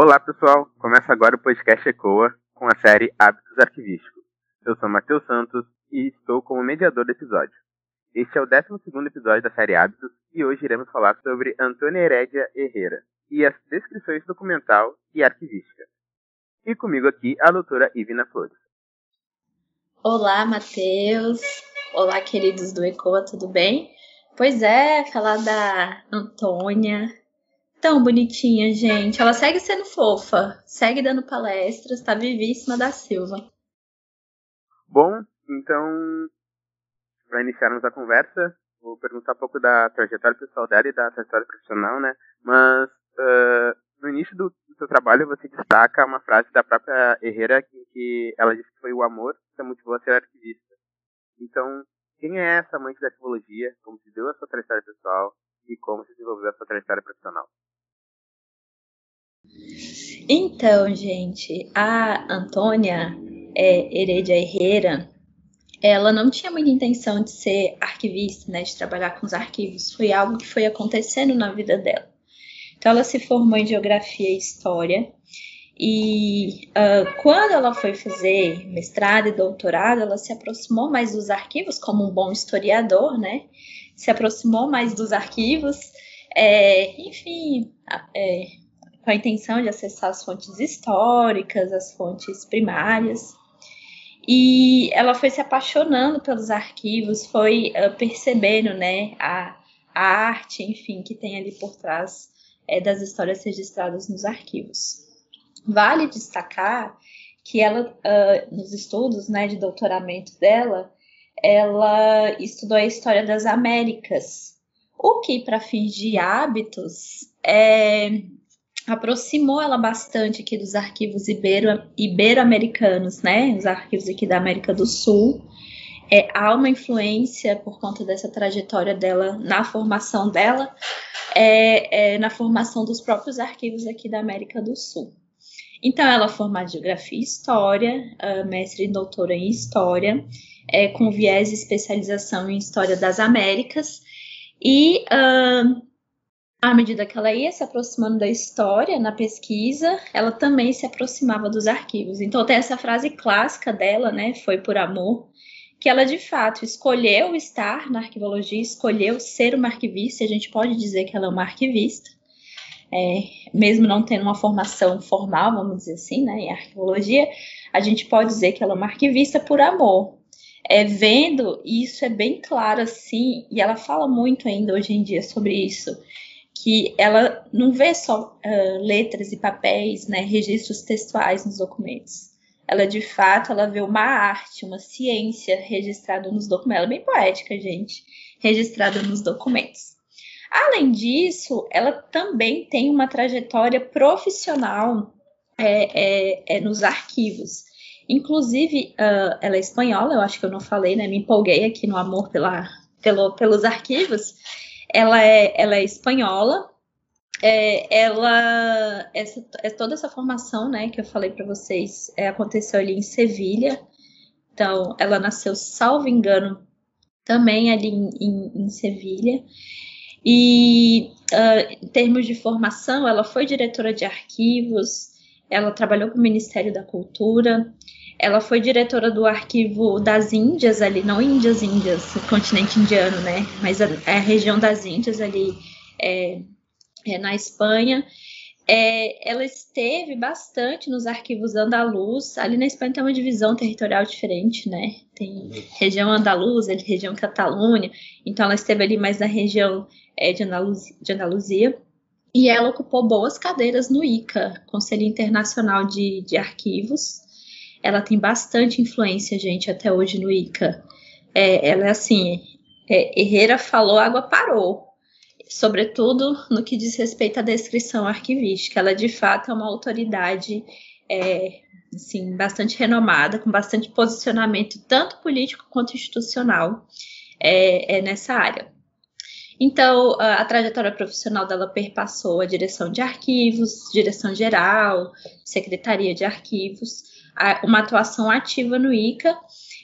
Olá pessoal, começa agora o podcast ECOA com a série Hábitos Arquivísticos. Eu sou Matheus Santos e estou como mediador do episódio. Este é o 12 episódio da série Hábitos e hoje iremos falar sobre Antônia Herédia Herrera e as descrições documental e arquivística. E comigo aqui a doutora Ivina Flores. Olá, Matheus. Olá, queridos do ECOA, tudo bem? Pois é, falar da Antônia, Tão bonitinha, gente. Ela segue sendo fofa, segue dando palestras, tá vivíssima da Silva. Bom, então, para iniciarmos a conversa, vou perguntar um pouco da trajetória pessoal dela e da trajetória profissional, né? Mas uh, no início do, seu trabalho você destaca uma frase da própria Herrera que, ela disse que foi o amor que a motivou a ser arquivista. Então, quem é essa amante da arquivologia? Como se deu a sua trajetória pessoal e como se desenvolveu a sua trajetória profissional? Então, gente, a Antônia é, Heredia Herrera, ela não tinha muita intenção de ser arquivista, né, de trabalhar com os arquivos. Foi algo que foi acontecendo na vida dela. Então, ela se formou em Geografia e História. E uh, quando ela foi fazer mestrado e doutorado, ela se aproximou mais dos arquivos, como um bom historiador, né? Se aproximou mais dos arquivos. É, enfim, é, com a intenção de acessar as fontes históricas, as fontes primárias. E ela foi se apaixonando pelos arquivos, foi uh, percebendo né, a, a, arte, enfim, que tem ali por trás é, das histórias registradas nos arquivos. Vale destacar que ela, uh, nos estudos né, de doutoramento dela, ela estudou a história das Américas, o que, para fins de hábitos, é, aproximou ela bastante aqui dos arquivos ibero, ibero-americanos, né? Os arquivos aqui da América do Sul. É, há uma influência por conta dessa trajetória dela na formação dela, é, é, na formação dos próprios arquivos aqui da América do Sul. Então, ela é formada Geografia e História, uh, mestre e doutora em História, é, com viés de especialização em História das Américas, e uh, à medida que ela ia se aproximando da história na pesquisa, ela também se aproximava dos arquivos. Então tem essa frase clássica dela, né? Foi por amor, que ela de fato escolheu estar na arquivologia, escolheu ser uma arquivista. A gente pode dizer que ela é uma arquivista, é, mesmo não tendo uma formação formal, vamos dizer assim, né? Em arquivologia, a gente pode dizer que ela é uma arquivista por amor. É, vendo, e isso é bem claro assim, e ela fala muito ainda hoje em dia sobre isso que ela não vê só uh, letras e papéis, né, registros textuais nos documentos. Ela, de fato, ela vê uma arte, uma ciência registrada nos documentos. Ela é bem poética, gente, registrada nos documentos. Além disso, ela também tem uma trajetória profissional é, é, é nos arquivos. Inclusive, uh, ela é espanhola, eu acho que eu não falei, né? Me empolguei aqui no amor pela, pelo, pelos arquivos. Ela é, ela é espanhola. É, ela essa, é toda essa formação, né, que eu falei para vocês, é, aconteceu ali em Sevilha. Então, ela nasceu, salvo engano, também ali em, em, em Sevilha. E uh, em termos de formação, ela foi diretora de arquivos, ela trabalhou com o Ministério da Cultura, ela foi diretora do arquivo das Índias ali, não Índias, Índias, continente indiano, né? Mas a, a região das Índias ali é, é na Espanha. É, ela esteve bastante nos arquivos andaluz. Ali na Espanha tem uma divisão territorial diferente, né? Tem região andaluza, região Catalunha. Então ela esteve ali mais na região é, de, Andaluzia, de Andaluzia. E ela ocupou boas cadeiras no ICA, Conselho Internacional de, de Arquivos ela tem bastante influência, gente, até hoje no ICA. É, ela é assim, é, Herrera falou, água parou. Sobretudo no que diz respeito à descrição arquivística. Ela, de fato, é uma autoridade é, assim, bastante renomada, com bastante posicionamento, tanto político quanto institucional, é, é nessa área. Então, a, a, trajetória profissional dela perpassou a direção de arquivos, direção geral, secretaria de arquivos, uma atuação ativa no ICA.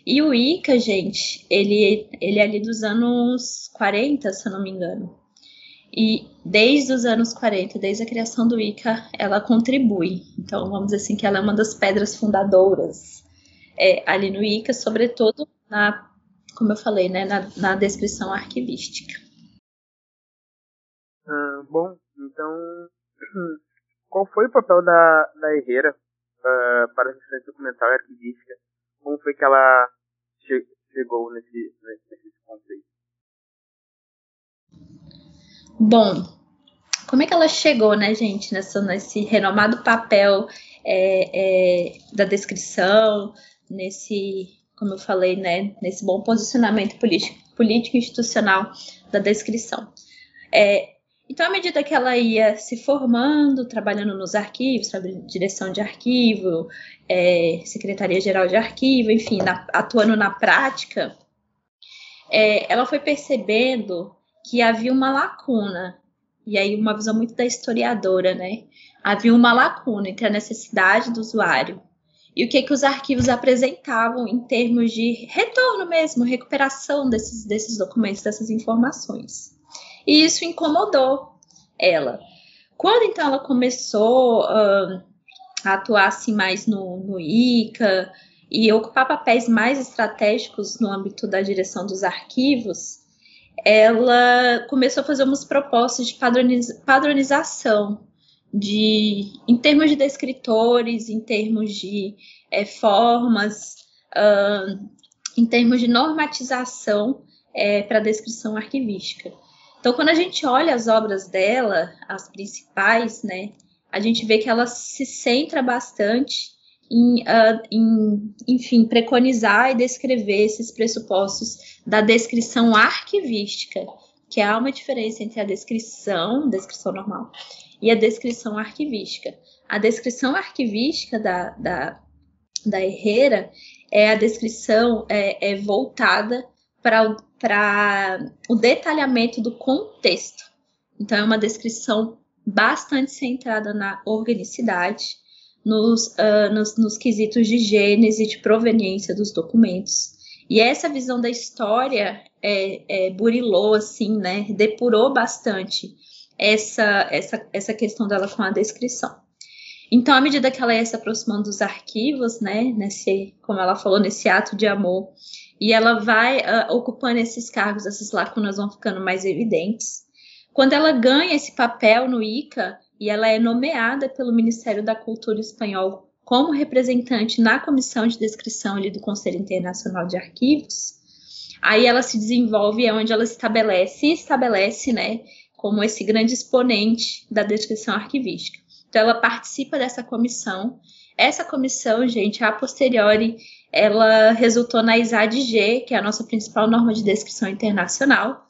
E o ICA, gente, ele, ele é ali dos anos 40, se eu não me engano. e desde os anos 40, desde a criação do ICA, ela contribui. Então, vamos dizer assim, que ela é uma das pedras fundadoras é, ali no ICA, sobretudo na, como eu falei, né, na, na descrição arquivística. Ah, bom, então, qual foi o papel da, da Herrera uh, para a gestão documental e arquivística? Como foi que ela che chegou nesse, nesse conceito? Bom, como é que ela chegou, né, gente, nessa, nesse renomado papel é, é, da descrição, nesse, como eu falei, né, nesse bom posicionamento político, político institucional da descrição. É, então, à medida que ela ia se formando, trabalhando nos arquivos, direção de arquivo, é, secretaria-geral de arquivo, enfim, na, atuando na prática, é, ela foi percebendo que havia uma lacuna, e aí uma visão muito da historiadora, né? Havia uma lacuna entre a necessidade do usuário e o que, que os arquivos apresentavam em termos de retorno mesmo, recuperação desses, desses documentos, dessas informações. E isso incomodou ela. Quando então ela começou uh, a atuar assim mais no, no ICA e ocupar papéis mais estratégicos no âmbito da direção dos arquivos, ela começou a fazer umas propostas de padroniza padronização de, em termos de descritores, em termos de é, formas, uh, em termos de normatização é, para a descrição arquivística. Então, quando a gente olha as obras dela, as principais, né, a gente vê que ela se centra bastante em, uh, em, enfim, preconizar e descrever esses pressupostos da descrição arquivística, que há uma diferença entre a descrição, descrição normal, e a descrição arquivística. A descrição arquivística da, da, da Herrera é a descrição é, é voltada para o detalhamento do contexto. Então, é uma descrição bastante centrada na organicidade, nos, uh, nos, nos quesitos de gênese, de proveniência dos documentos. E essa visão da história é, é, burilou, assim, né? Depurou bastante essa, essa, essa questão dela com a descrição. Então, à medida que ela ia se aproximando dos arquivos, né, nesse, como ela falou, nesse ato de amor, e ela vai uh, ocupando esses cargos, essas lacunas vão ficando mais evidentes. Quando ela ganha esse papel no ICA, e ela é nomeada pelo Ministério da Cultura espanhol como representante na comissão de descrição ali do Conselho Internacional de Arquivos, aí ela se desenvolve, é onde ela estabelece, se estabelece, né, como esse grande exponente da descrição arquivística. Então, ela participa dessa comissão. Essa comissão, gente, a posteriori, ela resultou na ISAD-G, que é a nossa principal norma de descrição internacional,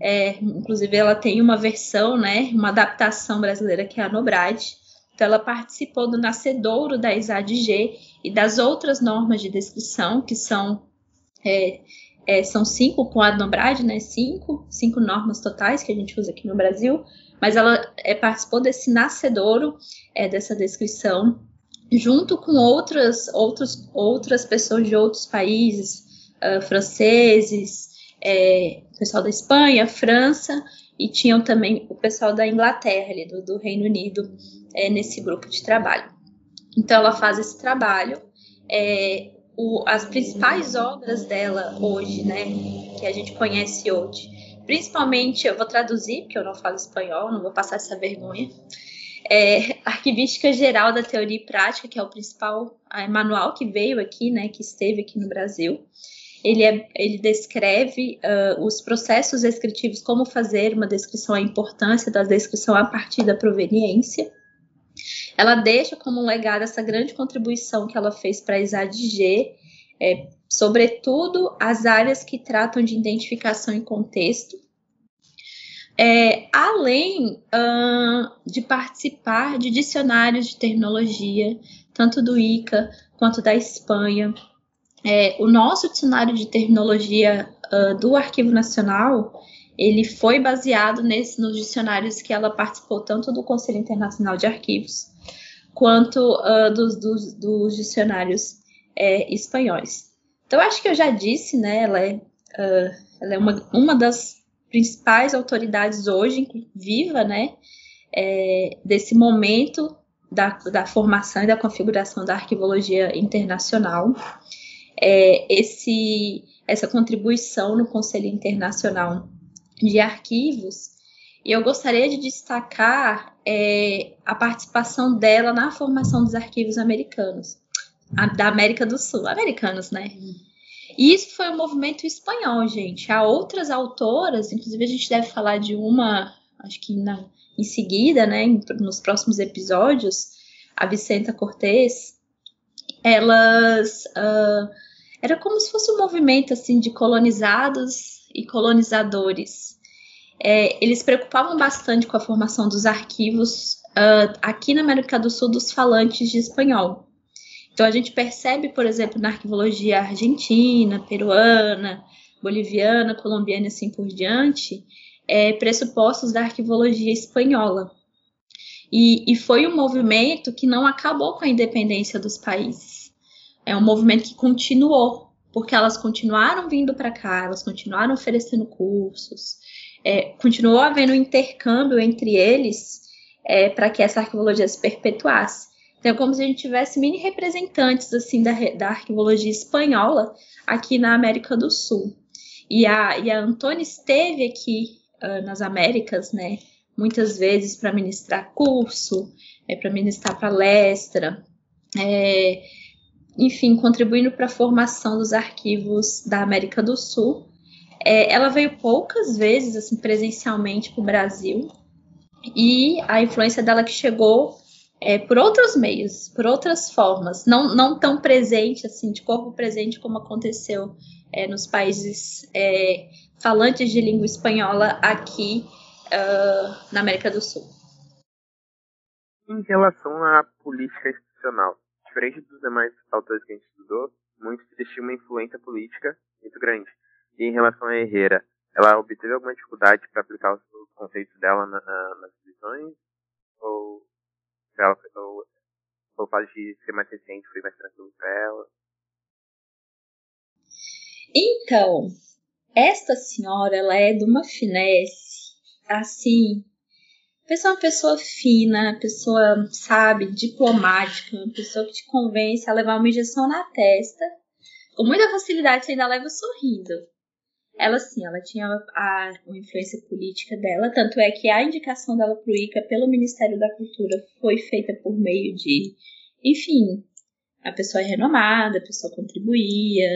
é, inclusive, ela tem uma versão, né, uma adaptação brasileira que é a Nobrade. Então, ela participou do nascedouro da ISAD-G e das outras normas de descrição, que são, é, é, são cinco com a Nobrade, né, cinco, cinco normas totais que a gente usa aqui no Brasil, mas ela é, participou desse nascedouro, é, dessa descrição, junto com outras, outros, outras pessoas de outros países, uh, franceses, é, pessoal da Espanha, França e tinham também o pessoal da Inglaterra, ali, do, do Reino Unido, é, nesse grupo de trabalho. Então, ela faz esse trabalho. É, o, as principais obras dela hoje, né, que a gente conhece hoje, principalmente, eu vou traduzir, porque eu não falo espanhol, não vou passar essa vergonha. É, Arquivística Geral da Teoria e Prática, que é o principal manual que veio aqui, né, que esteve aqui no Brasil ele, é, ele descreve uh, os processos descritivos, como fazer uma descrição, a importância da descrição a partir da proveniência. Ela deixa como um legado essa grande contribuição que ela fez para a ISAD-G, é, sobretudo as áreas que tratam de identificação e contexto, é, além de participar de dicionários de terminologia, tanto do ICA quanto da Espanha, é, o nosso dicionário de terminologia uh, do Arquivo Nacional ele foi baseado nesse, nos dicionários que ela participou tanto do Conselho Internacional de Arquivos quanto uh, dos, dos, dos, dicionários é, espanhóis. Então, acho que eu já disse, né? Ela é, uh, ela é uma, uma das principais autoridades hoje, viva, né, é, desse momento da, da, formação e da configuração da arquivologia internacional. É, esse, essa contribuição no Conselho Internacional de Arquivos, e eu gostaria de destacar é, a participação dela na formação dos arquivos americanos, a, da América do Sul, americanos, né? E isso foi um movimento espanhol, gente. Há outras autoras, inclusive a gente deve falar de uma, acho que na, em seguida, né, nos próximos episódios, a Vicenta Cortez, elas uh, era como se fosse um movimento assim de colonizados e colonizadores. É, eles preocupavam bastante com a formação dos arquivos uh, aqui na América do Sul dos falantes de espanhol. Então a gente percebe, por exemplo, na arquivologia argentina, peruana, boliviana, colombiana e assim por diante, é, pressupostos da arquivologia espanhola. E, e foi um movimento que não acabou com a independência dos países. É um movimento que continuou, porque elas continuaram vindo para cá, elas continuaram oferecendo cursos, é, continuou havendo um intercâmbio entre eles é, para que essa arquivologia se perpetuasse. Então, é como se a gente tivesse mini representantes assim da, da arquivologia espanhola aqui na América do Sul. E a, e a Antônia esteve aqui uh, nas Américas, né? Muitas vezes para ministrar curso, é, para ministrar palestra, é, enfim, contribuindo para a formação dos arquivos da América do Sul. É, ela veio poucas vezes, assim, presencialmente para o Brasil, e a influência dela que chegou é, por outros meios, por outras formas, não, não tão presente, assim, de corpo presente como aconteceu é, nos países é, falantes de língua espanhola aqui uh, na América do Sul. Em relação à política institucional, diferente dos demais autores que a gente estudou, muitos tinham uma influência política muito grande. E em relação a Herrera, ela obteve alguma dificuldade para aplicar os conceitos dela na, nas visões? Ou ela, ou, ou o fato de ser mais recente foi mais tranquilo para ela? Então, esta senhora, ela é de uma finesse, assim, pessoa é uma pessoa fina, pessoa, sabe, diplomática, uma pessoa que te convence a levar uma injeção na testa. Com muita facilidade você ainda leva sorrindo ela sim, ela tinha a, a, influência política dela, tanto é que a indicação dela para o ICA pelo Ministério da Cultura foi feita por meio de, enfim, a pessoa é renomada, a pessoa contribuía,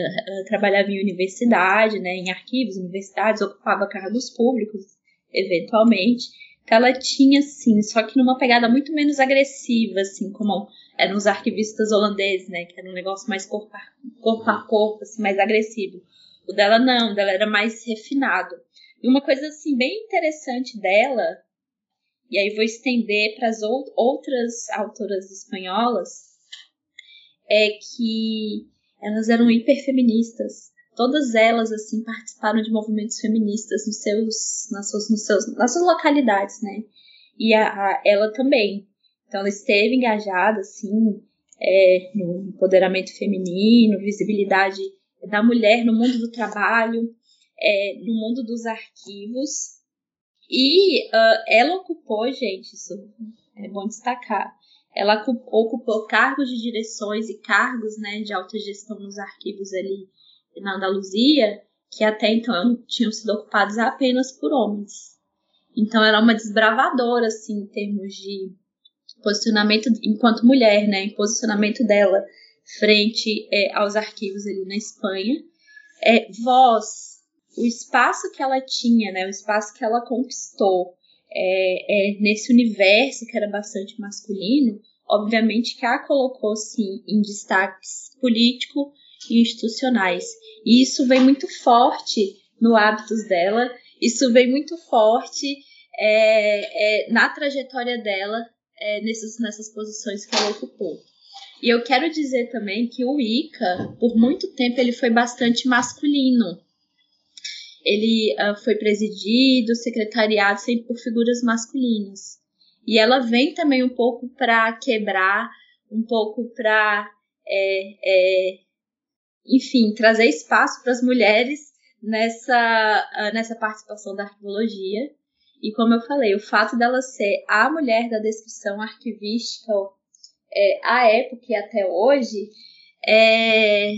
trabalhava em universidade, né, em arquivos, universidades, ocupava cargos públicos, eventualmente. Então ela tinha, sim, só que numa pegada muito menos agressiva, assim, como eram os arquivistas holandeses, né, que era um negócio mais corpo a corpo, a corpo assim, mais agressivo. O dela não, o dela era mais refinado. E uma coisa assim bem interessante dela, e aí vou estender para as outras autoras espanholas, é que elas eram hiperfeministas. Todas elas assim participaram de movimentos feministas nos seus, nas suas, nos seus, nas suas localidades, né? E a, a, ela também. Então ela esteve engajada assim é, no empoderamento feminino, visibilidade da mulher no mundo do trabalho, é, no mundo dos arquivos. E uh, ela ocupou, gente, isso é bom destacar, ela ocupou cargos de direções e cargos né, de alta gestão nos arquivos ali na Andaluzia, que até então tinham sido ocupados apenas por homens. Então ela é uma desbravadora, assim, em termos de posicionamento enquanto mulher, né, em posicionamento dela frente é, aos arquivos ali na Espanha. É, voz, o espaço que ela tinha, né, o espaço que ela conquistou é, é, nesse universo que era bastante masculino, obviamente que a colocou sim em destaques político e institucionais. E isso vem muito forte no hábitos dela, isso vem muito forte é, é, na trajetória dela é, nessas, nessas posições que ela ocupou. E eu quero dizer também que o Ica, por muito tempo, ele foi bastante masculino. Ele uh, foi presidido, secretariado sempre por figuras masculinas. E ela vem também um pouco para quebrar, um pouco para, é, é, enfim, trazer espaço para as mulheres nessa, uh, nessa participação da arqueologia. E como eu falei, o fato dela ser a mulher da descrição arquivística é, à época e até hoje, é...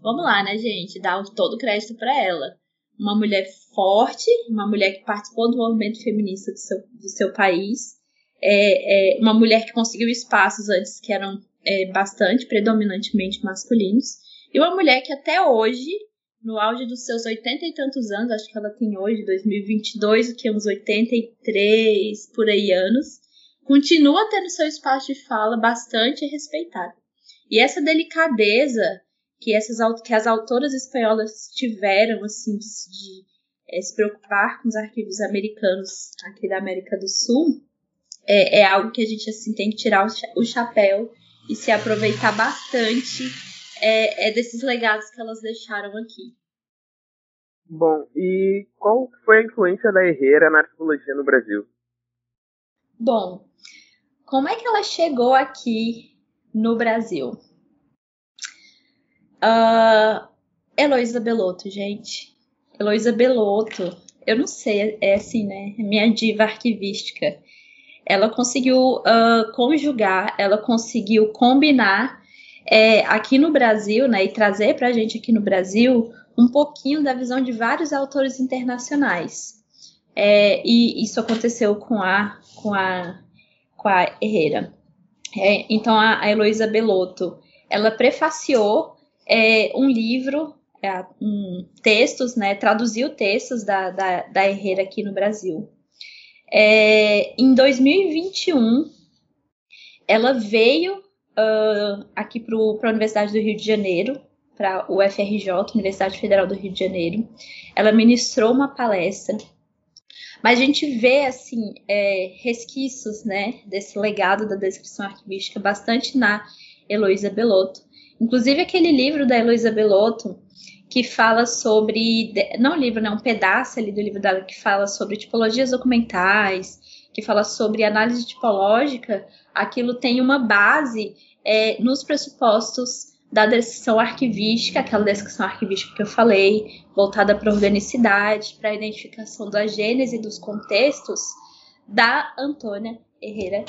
vamos lá, né, gente? Dá todo o crédito para ela. Uma mulher forte, uma mulher que participou do movimento feminista do seu, do seu país, é, é uma mulher que conseguiu espaços antes que eram é, bastante, predominantemente masculinos, e uma mulher que até hoje, no auge dos seus oitenta e tantos anos, acho que ela tem hoje, 2022, o que? Uns 83 por aí anos, continua tendo seu espaço de fala bastante respeitado. E essa delicadeza que, essas, que as autoras espanholas tiveram, assim, de, de é, se preocupar com os arquivos americanos aqui da América do Sul, é, é algo que a gente, assim, tem que tirar o, o chapéu e se aproveitar bastante é, é desses legados que elas deixaram aqui. Bom, e qual foi a influência da Herrera na arqueologia no Brasil? Bom, como é que ela chegou aqui no Brasil? Uh, Heloísa Belotto, gente. Heloísa Belotto, eu não sei, é assim, né? É minha diva arquivística. Ela conseguiu uh, conjugar, ela conseguiu combinar é, aqui no Brasil, né? E trazer para a gente aqui no Brasil um pouquinho da visão de vários autores internacionais. É, e isso aconteceu com a, com a com a Herrera. É, então, a, a Heloísa Belotto, ela prefaciou é, um livro, é, um, textos, né, traduziu textos da, da, da Herrera aqui no Brasil. É, em 2021, ela veio uh, aqui para a Universidade do Rio de Janeiro, para o UFRJ, Universidade Federal do Rio de Janeiro. Ela ministrou uma palestra mas a gente vê, assim, é, resquícios, né, desse legado da descrição arquivística bastante na Heloísa Belotto. Inclusive aquele livro da Heloísa Belotto que fala sobre, não livro, né, um pedaço ali do livro dela que fala sobre tipologias documentais, que fala sobre análise tipológica, aquilo tem uma base é, nos pressupostos da descrição arquivística, aquela descrição arquivística que eu falei, voltada para a organicidade, para a identificação da gênese dos contextos, da Antônia Herrera,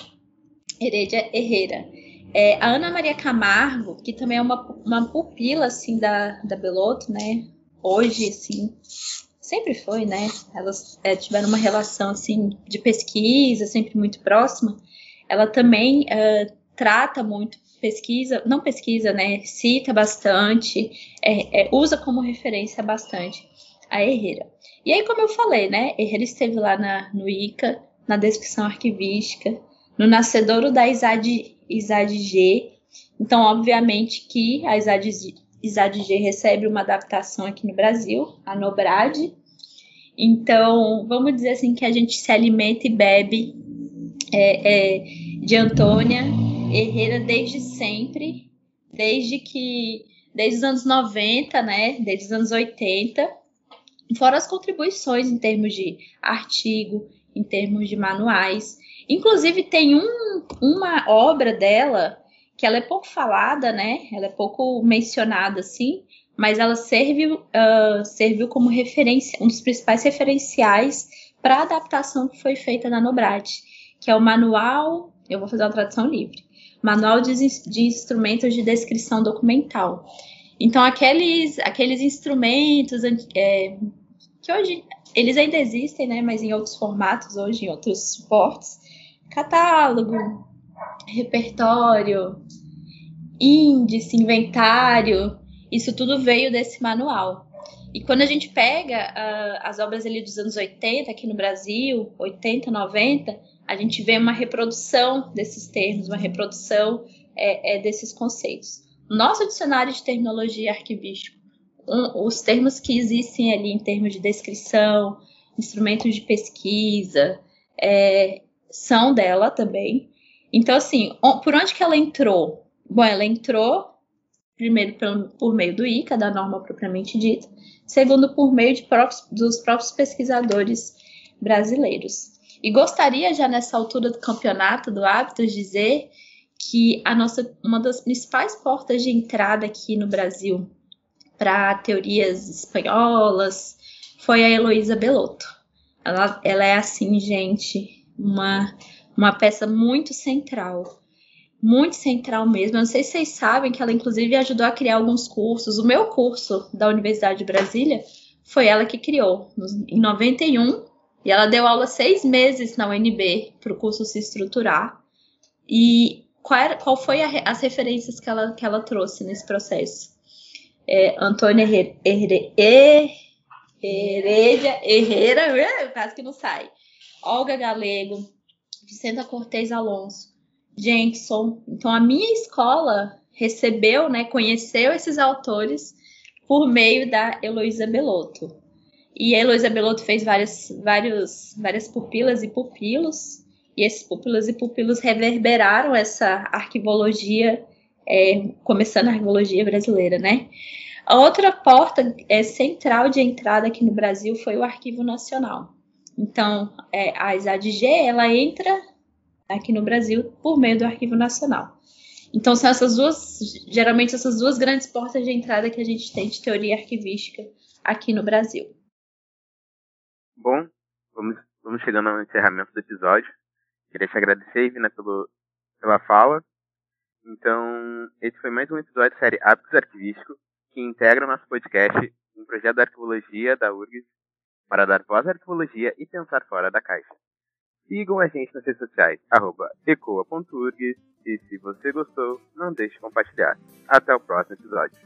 Heredia Herrera. É, a Ana Maria Camargo, que também é uma, uma pupila, assim, da, da Belotto, né, hoje, assim, sempre foi, né, elas é, tiveram uma relação, assim, de pesquisa, sempre muito próxima, ela também é, trata muito pesquisa, não pesquisa, né? Cita bastante, é, é, usa como referência bastante a Herrera. E aí, como eu falei, né? Herrera esteve lá na, no ICA, na descrição arquivística, no nascedouro da ISAD, ISAD G. Então, obviamente que a ISAD, G recebe uma adaptação aqui no Brasil, a Nobrad. Então, vamos dizer assim que a gente se alimenta e bebe é, é, de Antônia Herrera desde sempre, desde que desde os anos 90, né, desde os anos 80, fora as contribuições em termos de artigo, em termos de manuais. Inclusive tem um, uma obra dela que ela é pouco falada, né? Ela é pouco mencionada assim, mas ela serviu, uh, serviu como referência, um dos principais referenciais para a adaptação que foi feita na Nobrad, que é o manual, eu vou fazer uma tradução livre, Manual de, de Instrumentos de Descrição Documental. Então, aqueles, aqueles instrumentos é, que hoje eles ainda existem, né, mas em outros formatos, hoje em outros suportes, catálogo, repertório, índice, inventário, isso tudo veio desse manual. E quando a gente pega uh, as obras ali dos anos 80 aqui no Brasil, 80, 90, a gente vê uma reprodução desses termos, uma reprodução é, é, desses conceitos. Nosso dicionário de terminologia arquivístico, um, os termos que existem ali em termos de descrição, instrumentos de pesquisa, é, são dela também. Então, assim, por onde que ela entrou? Bom, ela entrou primeiro por, meio do ICA, da norma propriamente dita, segundo por meio próprios, dos próprios pesquisadores brasileiros. E gostaria já nessa altura do campeonato do Hábitos dizer que a nossa uma das principais portas de entrada aqui no Brasil para teorias espanholas foi a Heloísa Belotto. Ela, ela é assim, gente, uma, uma peça muito central. Muito central mesmo. Eu não sei se vocês sabem que ela, inclusive, ajudou a criar alguns cursos. O meu curso da Universidade de Brasília foi ela que criou, em 91. E ela deu aula seis meses na UNB para o curso se estruturar. E qual, era, qual foi a, as referências que ela, que ela trouxe nesse processo? É, Antônia Heredia, Herrera, quase que não sai. Olga Galego, Vicenta Cortez Alonso, Jenkson. Então, a minha escola recebeu, né, conheceu esses autores por meio da Heloísa Belotto. E a Heloísa Belotto fez várias, vários, várias pupilas e pupilos, e esses pupilos e pupilos reverberaram essa arquivologia, é, começando a arquivologia brasileira, né? A outra porta é, central de entrada aqui no Brasil foi o Arquivo Nacional. Então, é, a ISADG, ela entra aqui no Brasil por meio do Arquivo Nacional. Então, são essas duas, geralmente, essas duas grandes portas de entrada que a gente tem de teoria arquivística aqui no Brasil. Bom, vamos, vamos chegando ao encerramento do episódio. Queria te agradecer, Ivina, pelo, pela fala. Então, esse foi mais um episódio da série Hábitos Arquivísticos, que integra o nosso podcast, um projeto da arquivologia da URGS, para dar voz à arquivologia e pensar fora da caixa. Sigam a gente nas redes sociais, arroba ecoa.urgs, e se você gostou, não deixe de compartilhar. Até o próximo episódio.